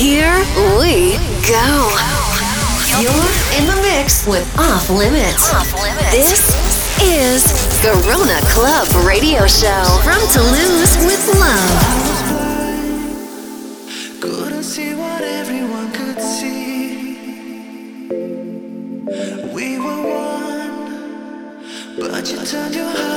Here we go. You're in the mix with Off Limits. Off Limits. This is Garona Club Radio Show from Toulouse with love. Couldn't see what everyone could see. We were one, but you turned your heart.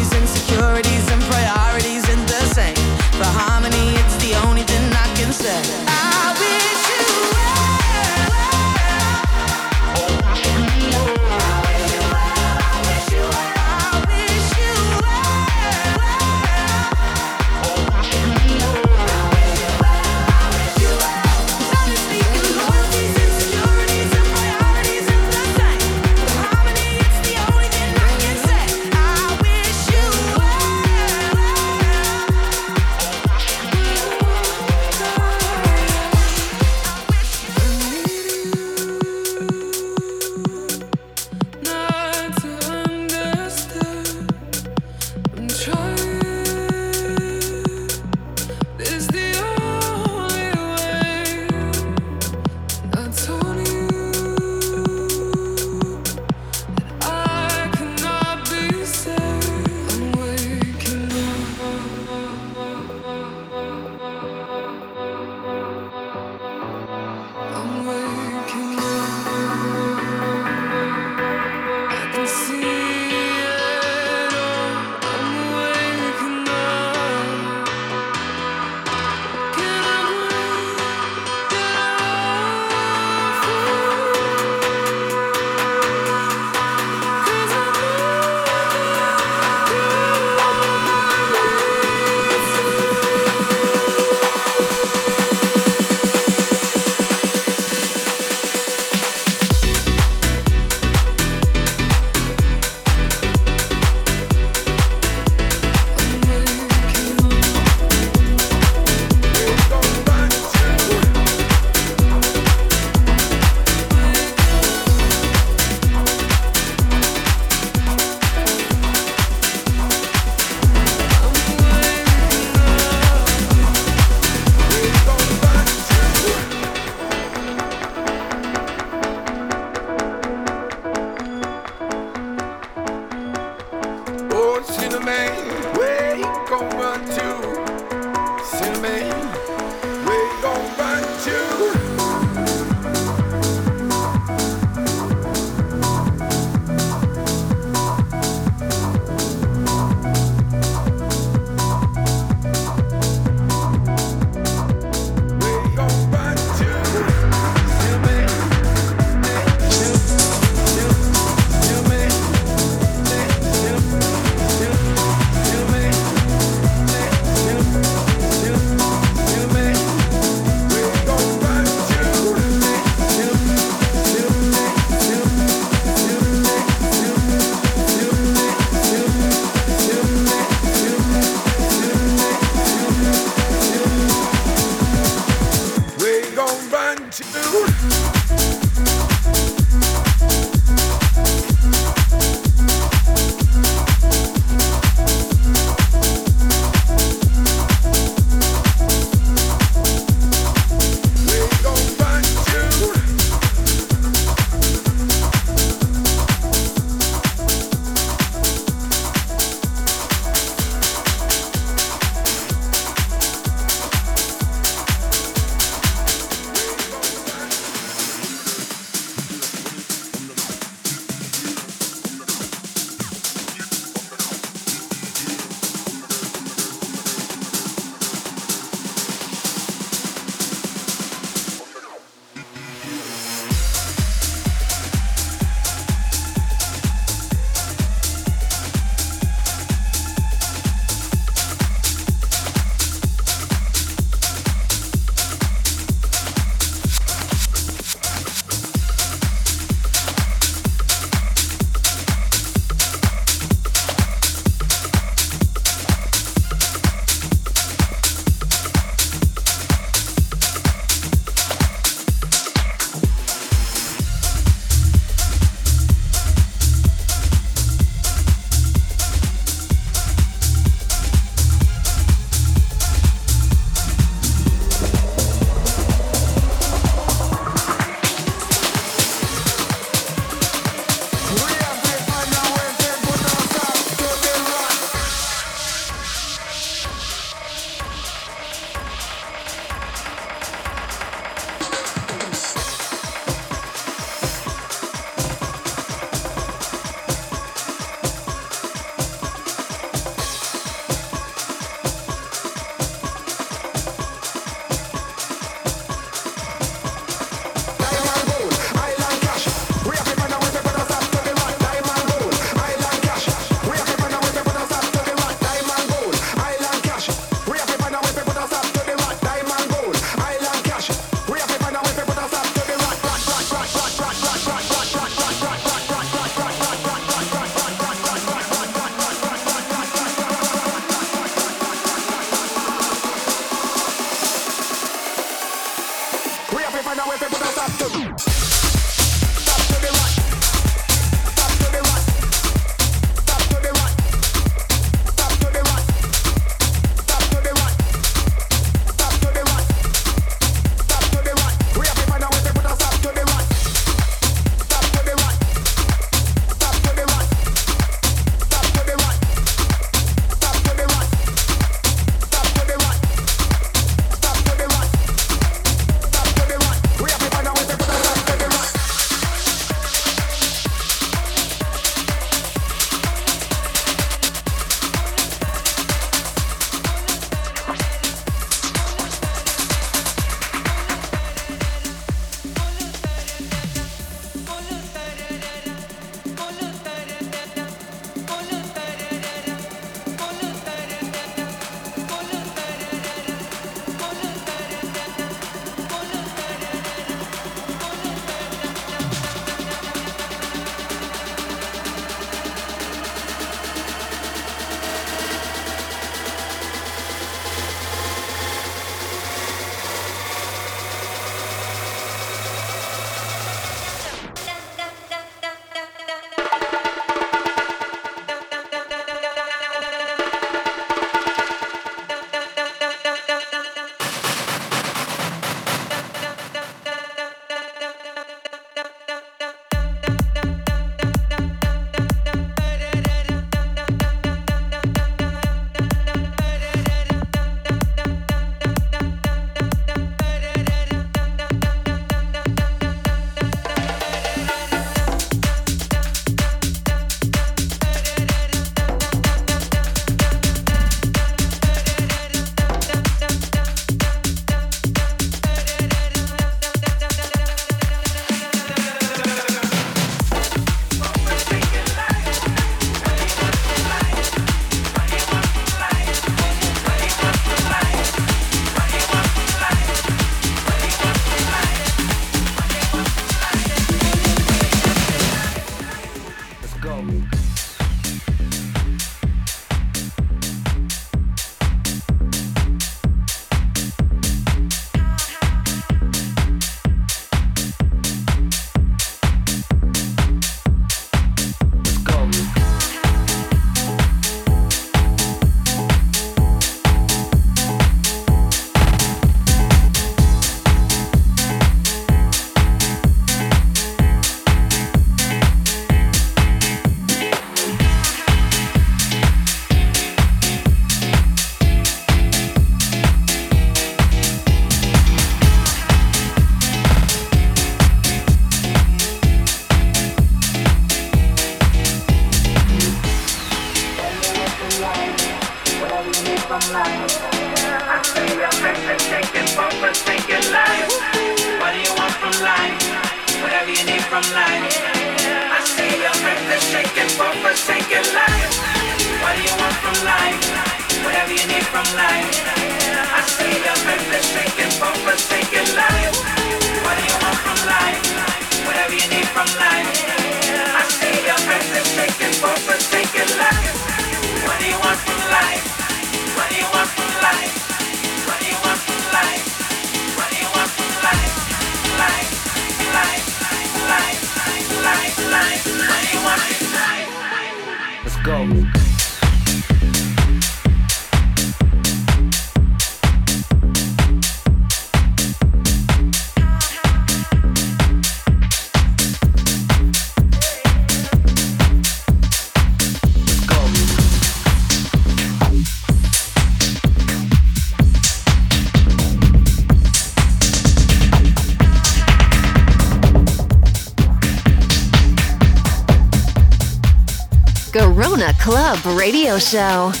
Club Radio Show.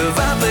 survive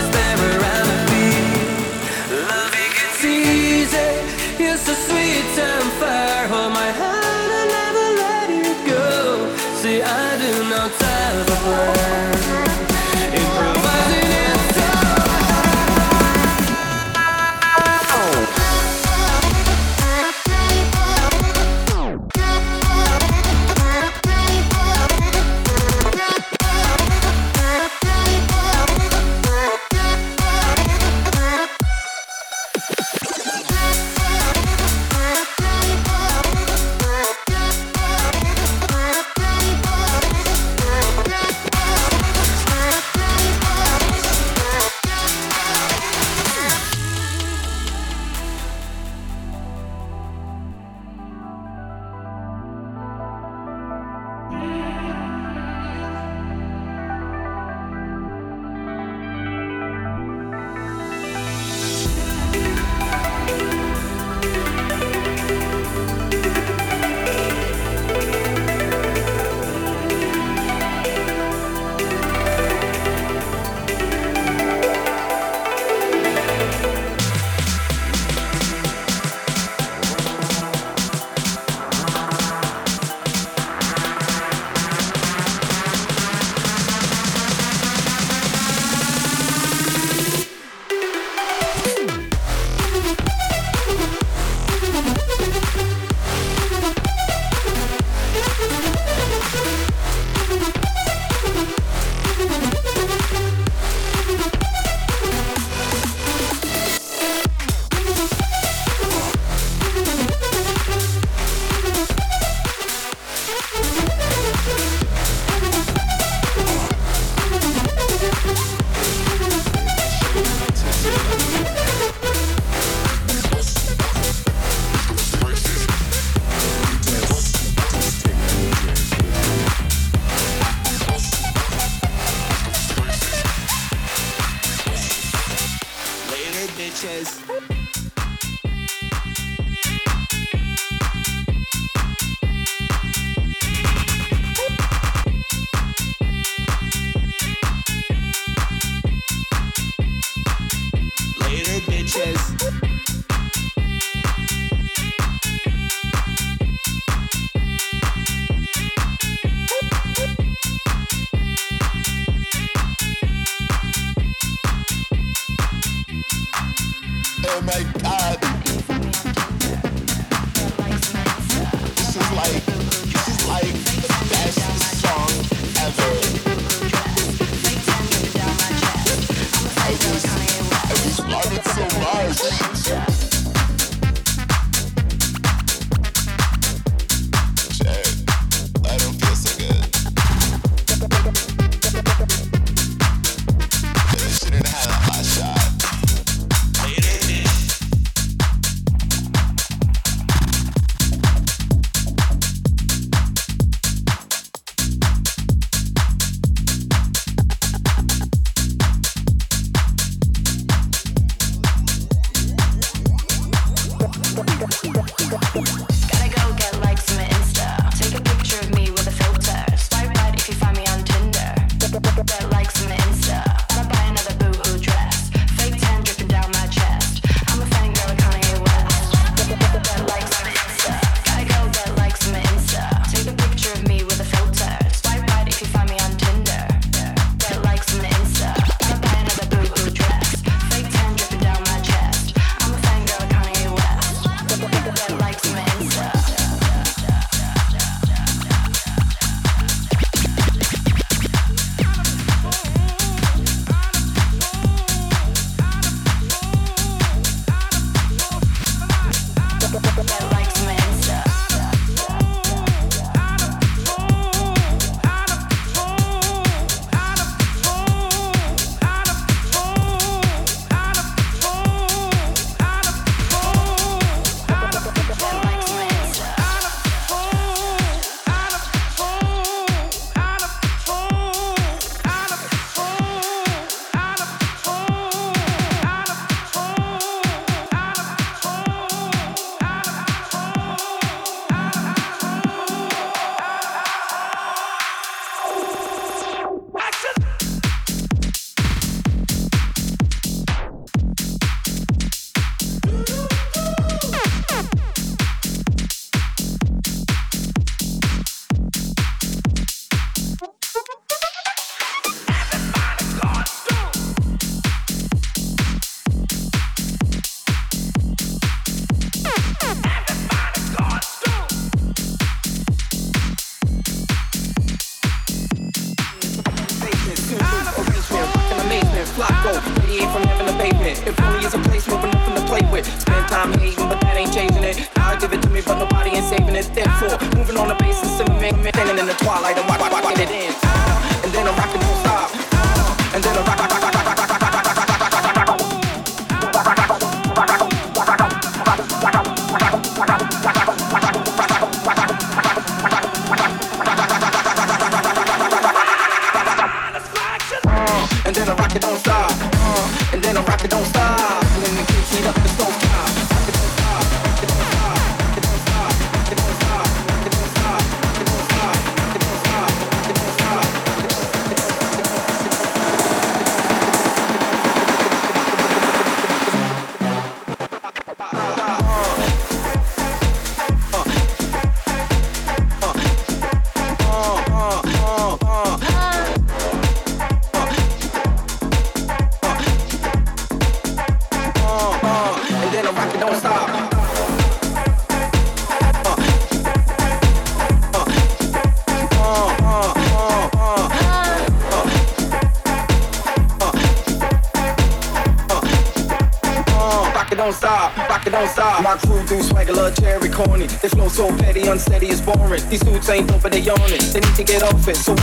to get off it, so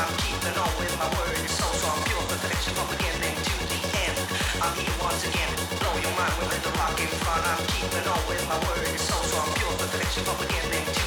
I'm keeping on with my word. It's so strong, pure perfection from beginning to the end. I'm here once again. Blow your mind with the rock in front. I'm keeping on with my word. It's so strong, pure perfection from beginning to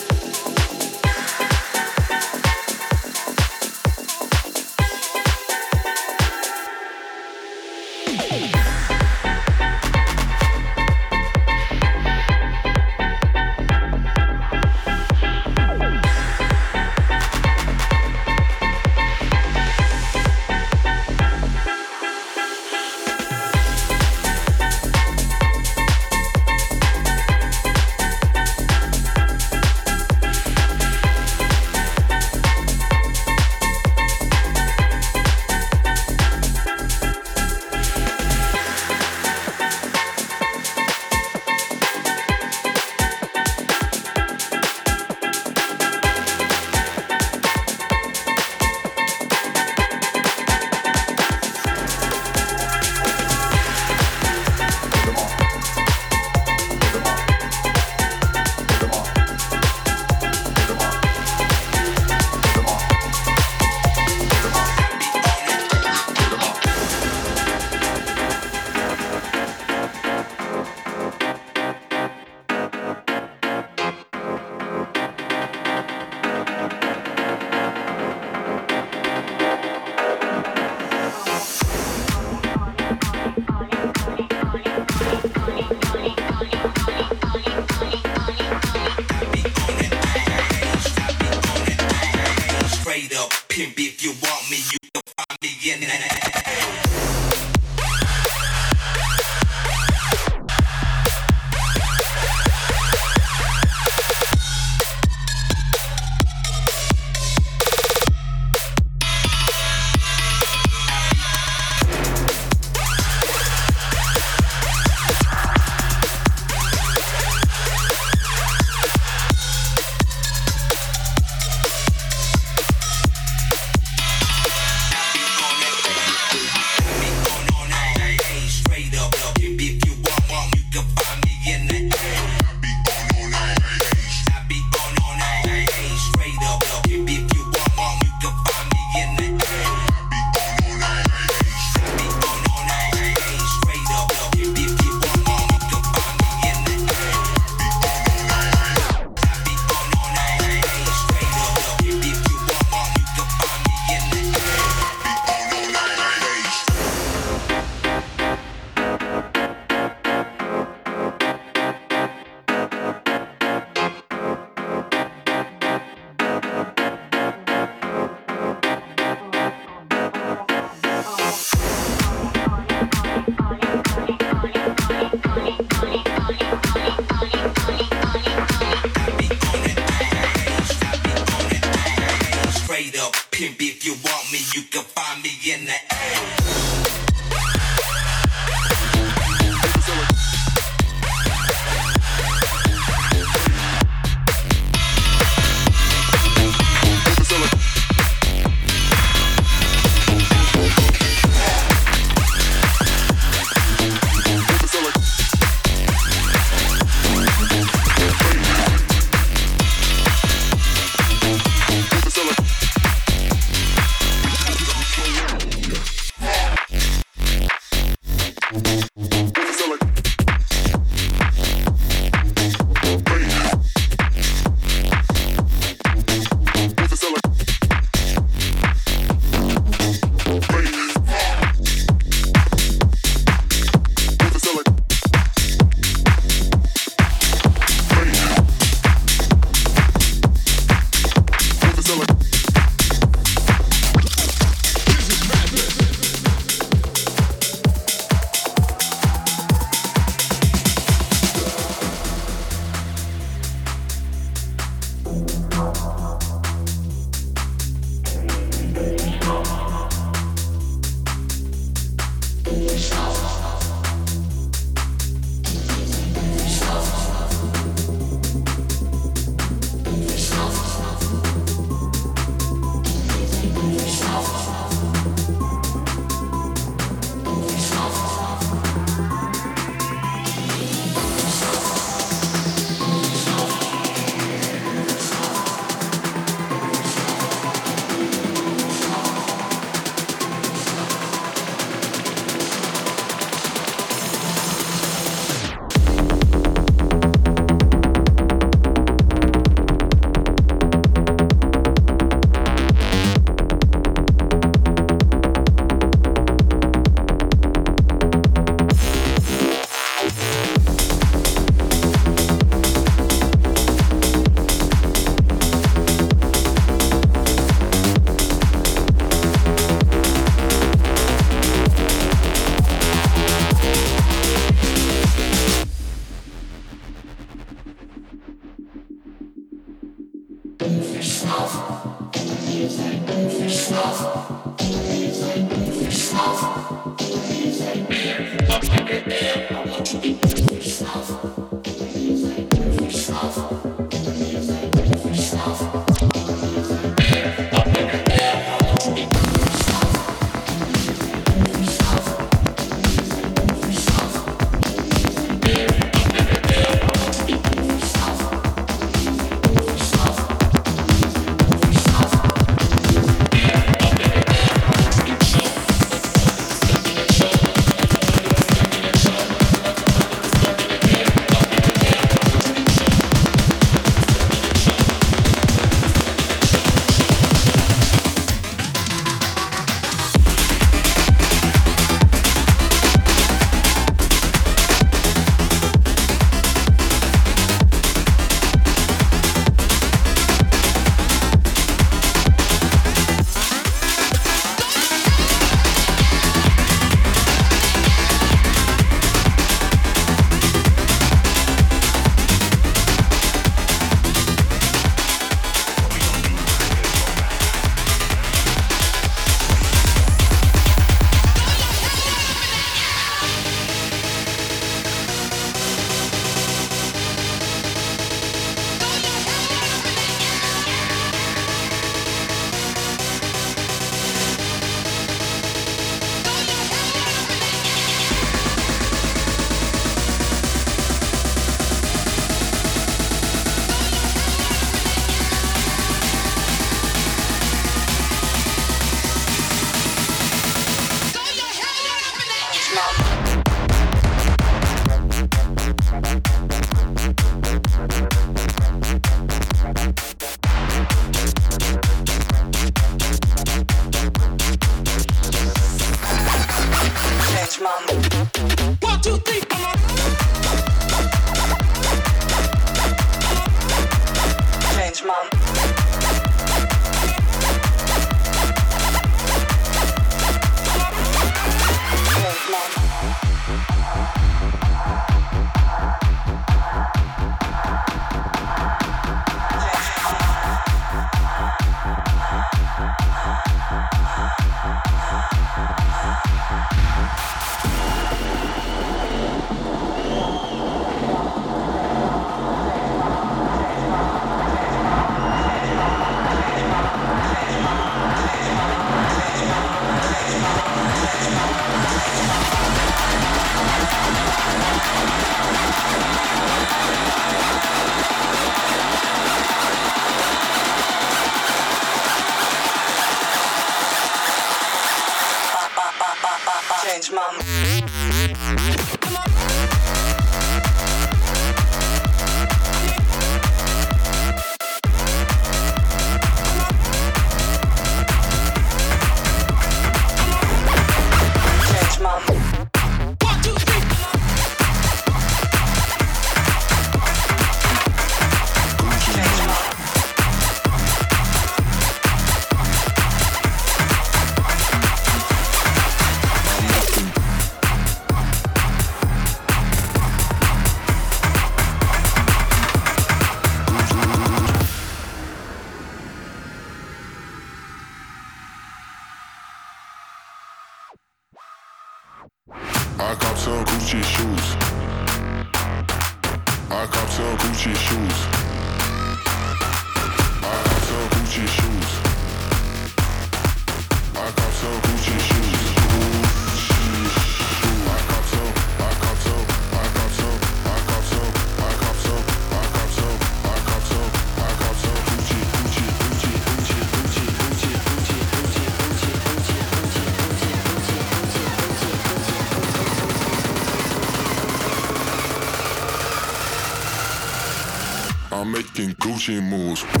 últimos.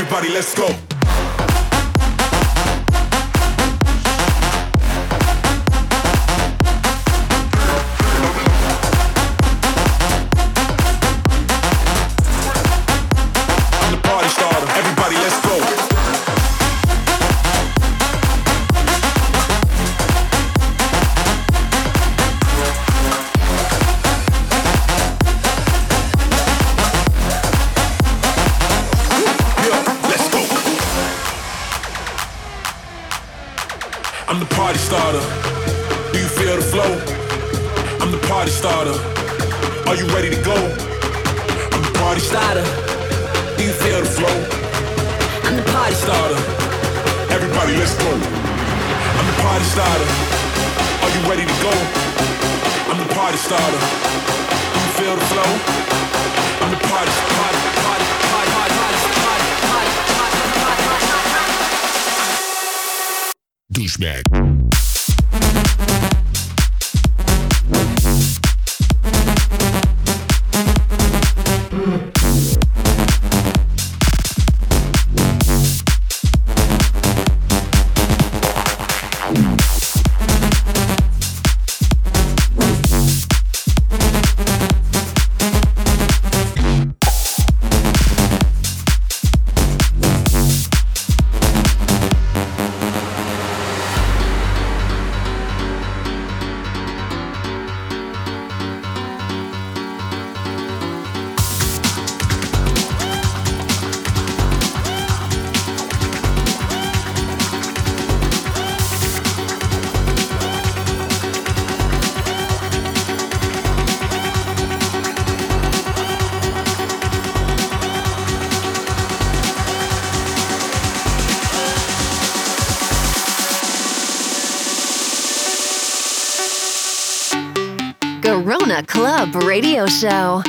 Everybody, let's go. Radio Show.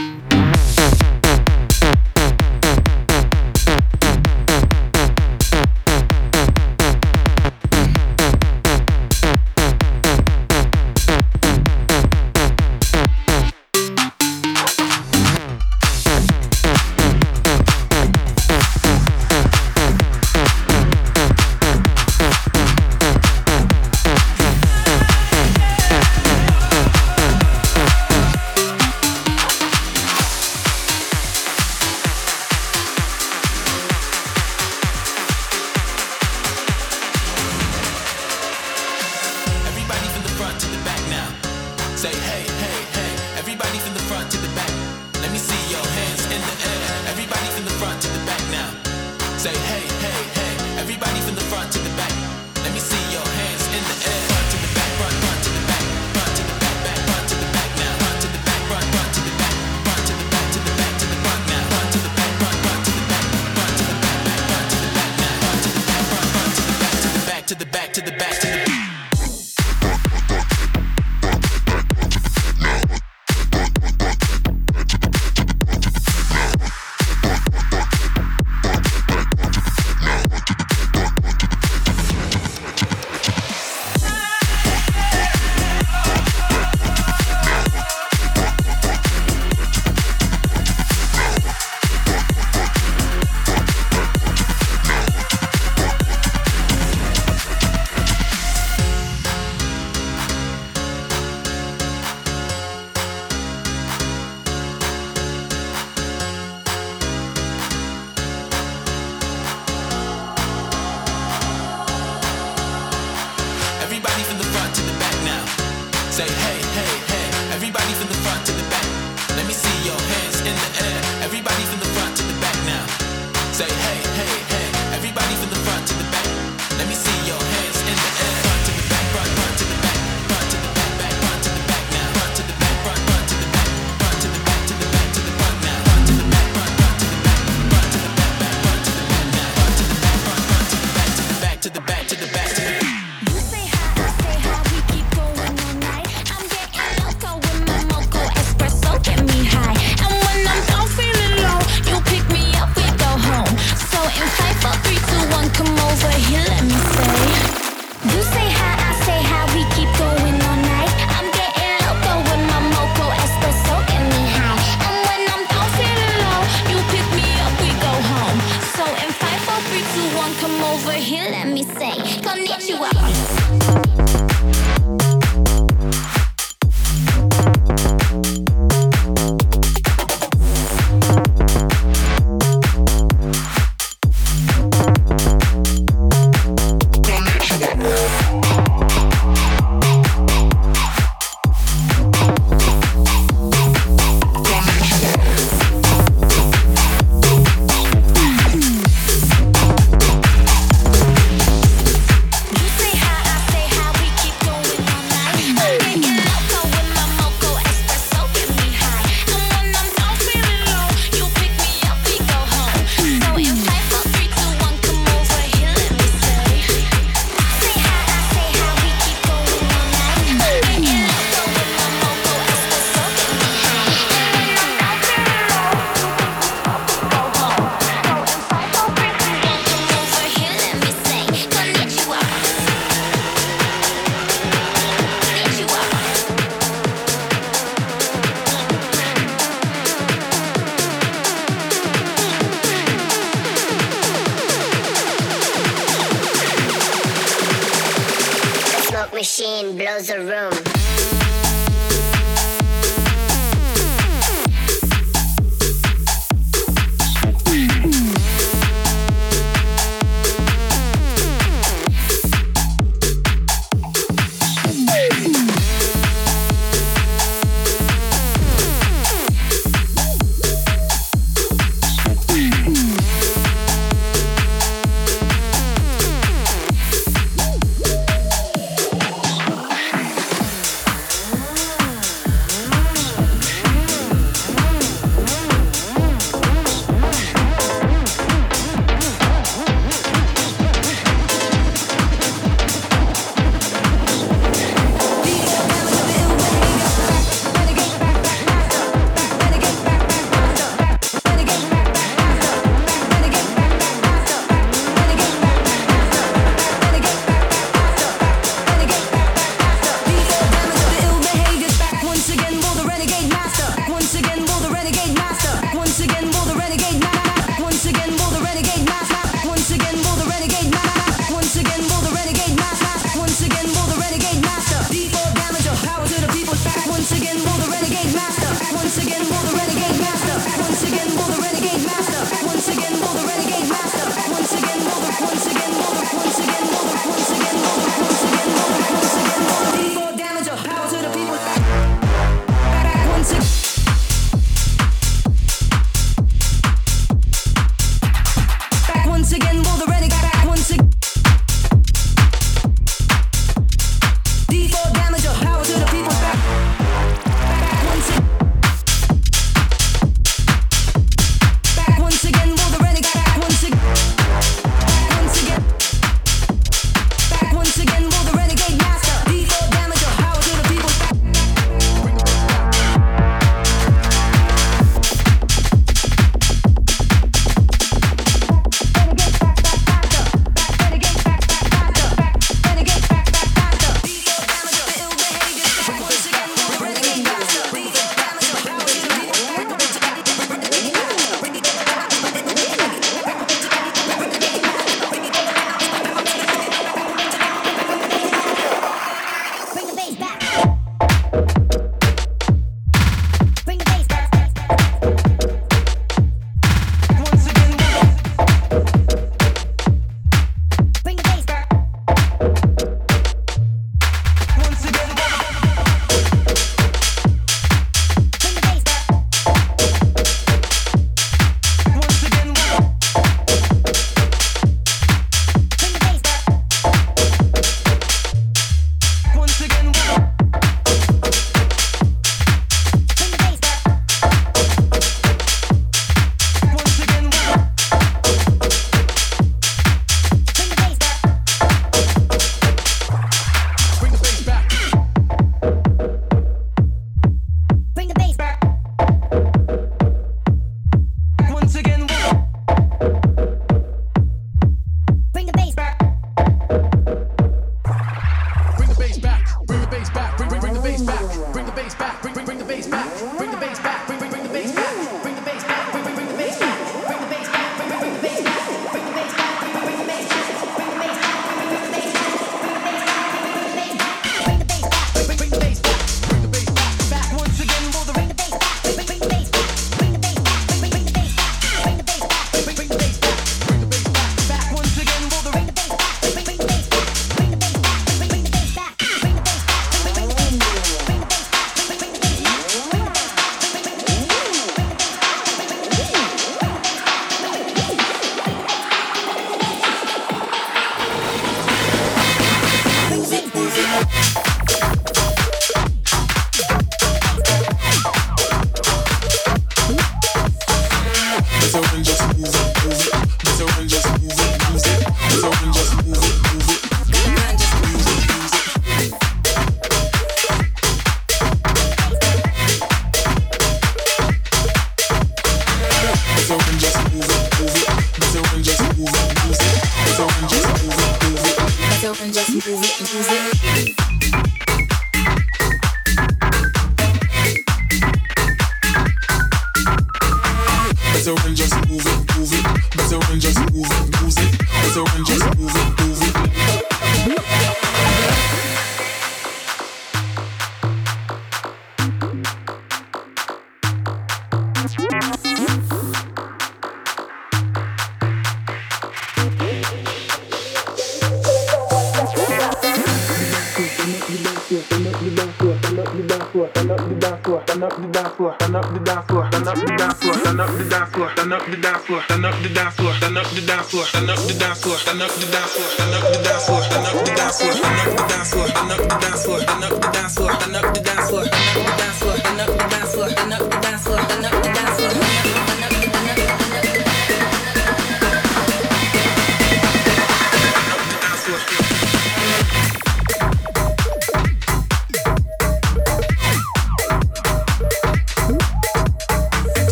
stand up the dance floor, stand up the dance floor, stand up the dance floor, stand up the dance floor, stand up the dance floor, stand up the dance floor, stand up the dance floor, stand up the dance floor, stand up the dance floor, stand up the dance floor, stand up the dance floor, stand up the dance floor, stand up the dance floor, stand up the dance floor, stand up the dance floor, stand up the dance floor.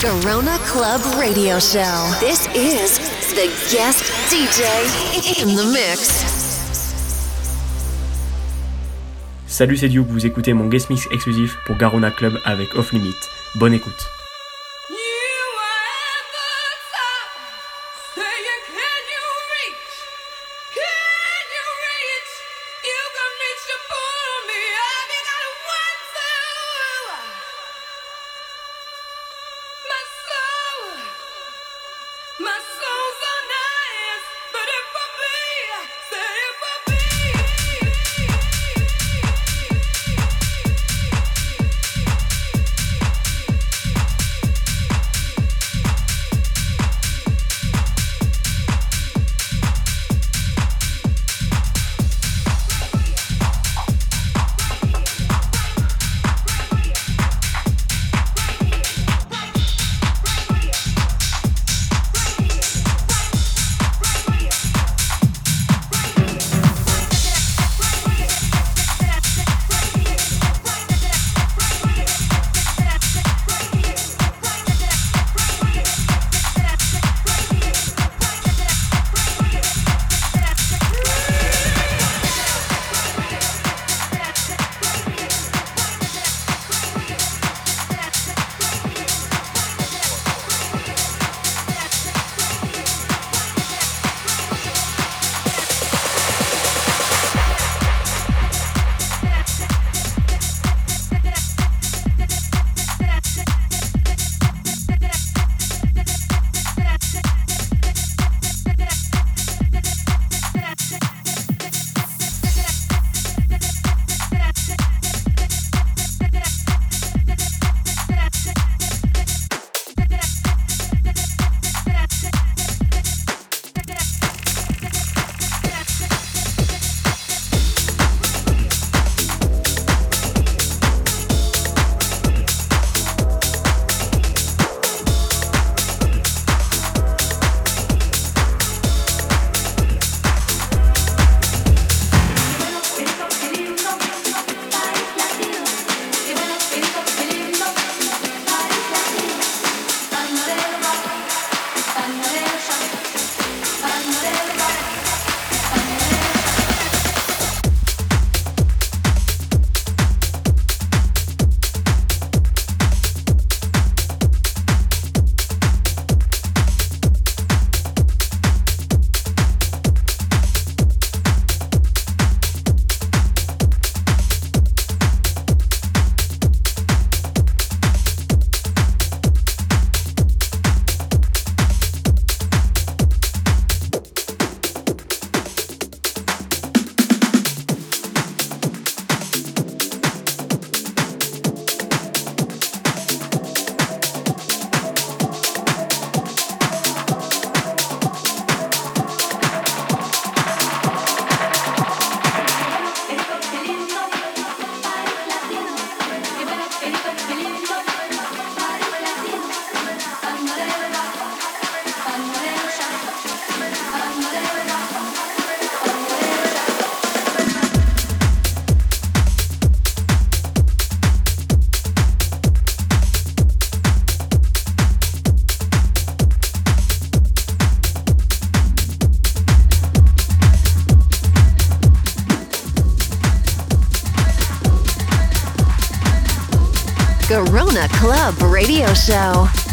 Garona Club Radio Show. This is the guest DJ in the mix. Salut, c'est Duke, vous écoutez mon guest mix exclusif pour Garona Club avec Off Limit. Bonne écoute. Club Radio Show.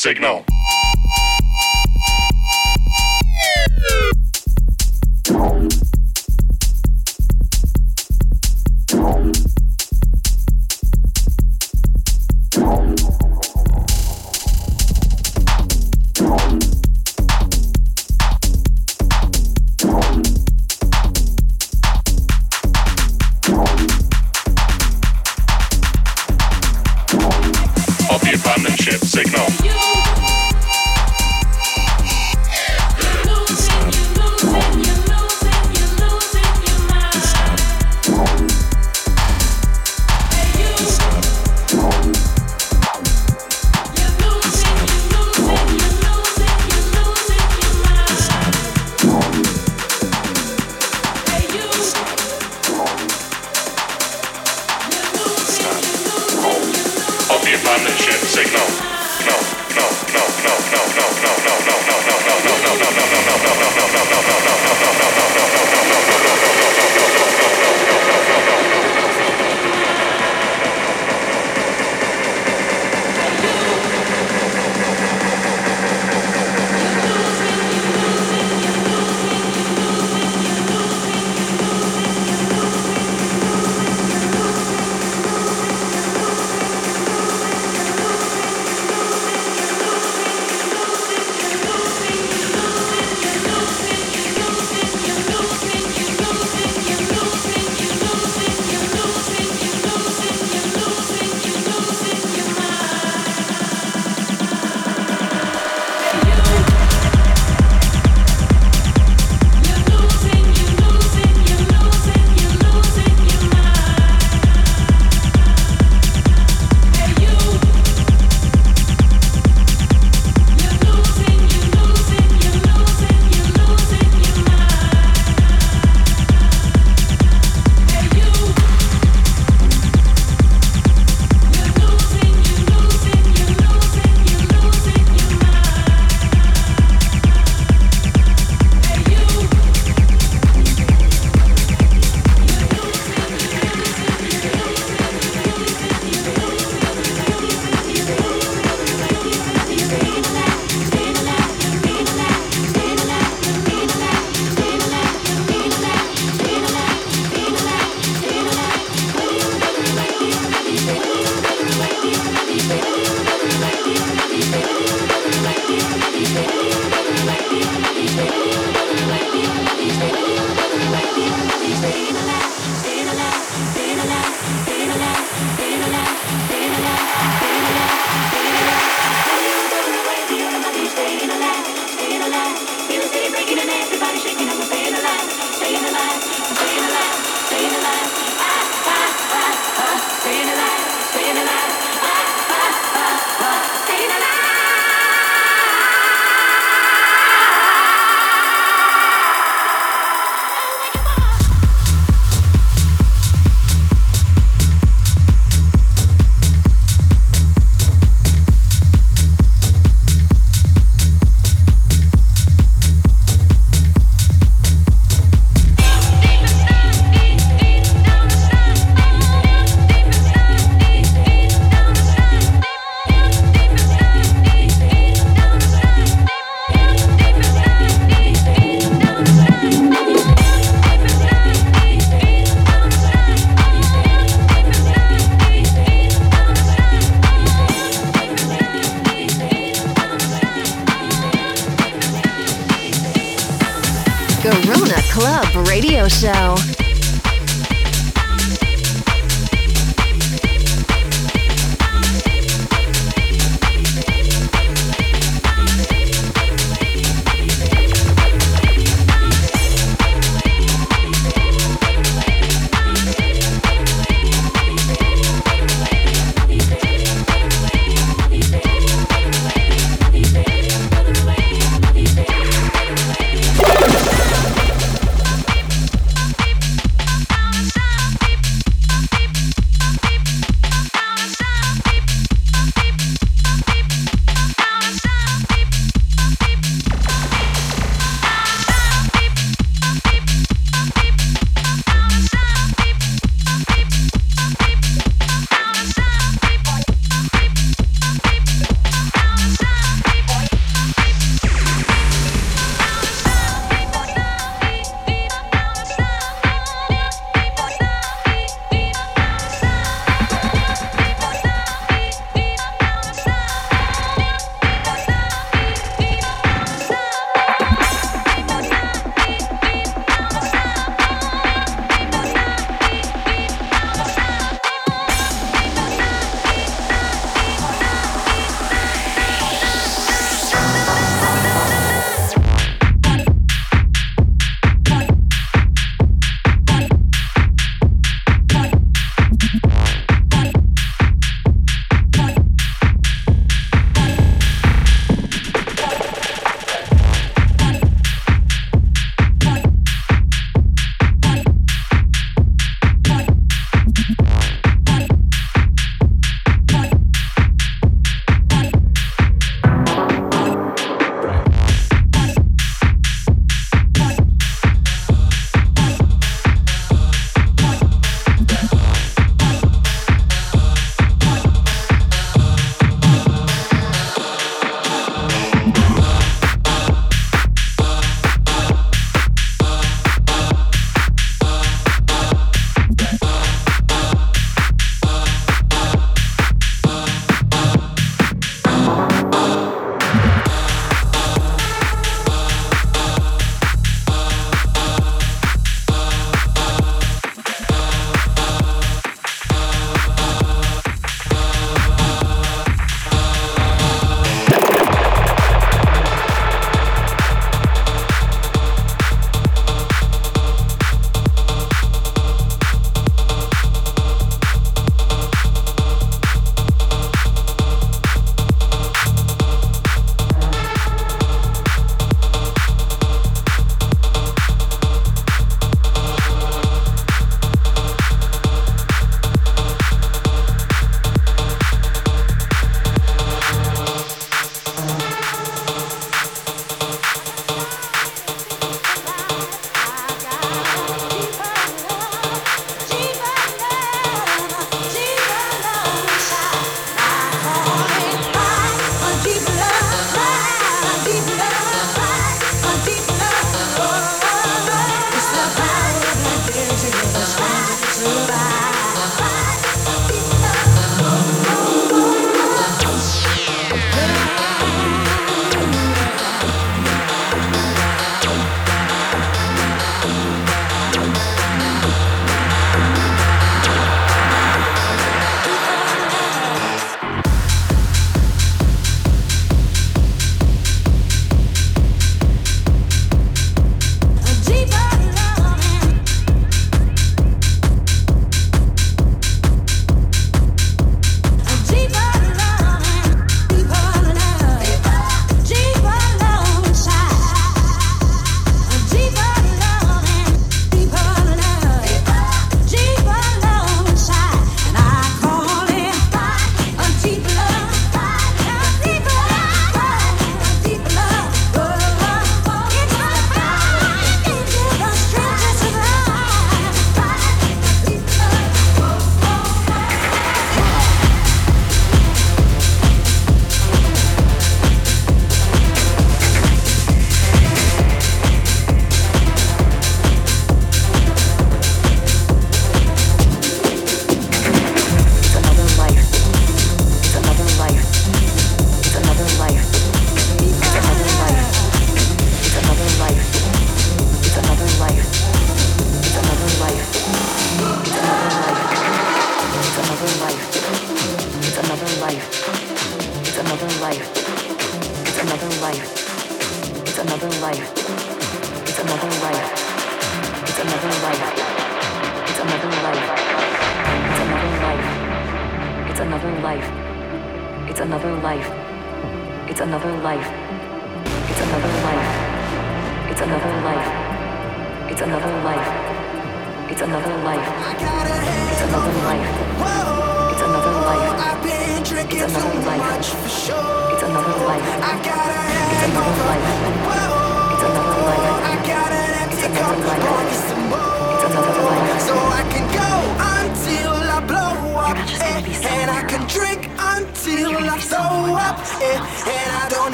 Signal.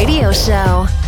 radio show.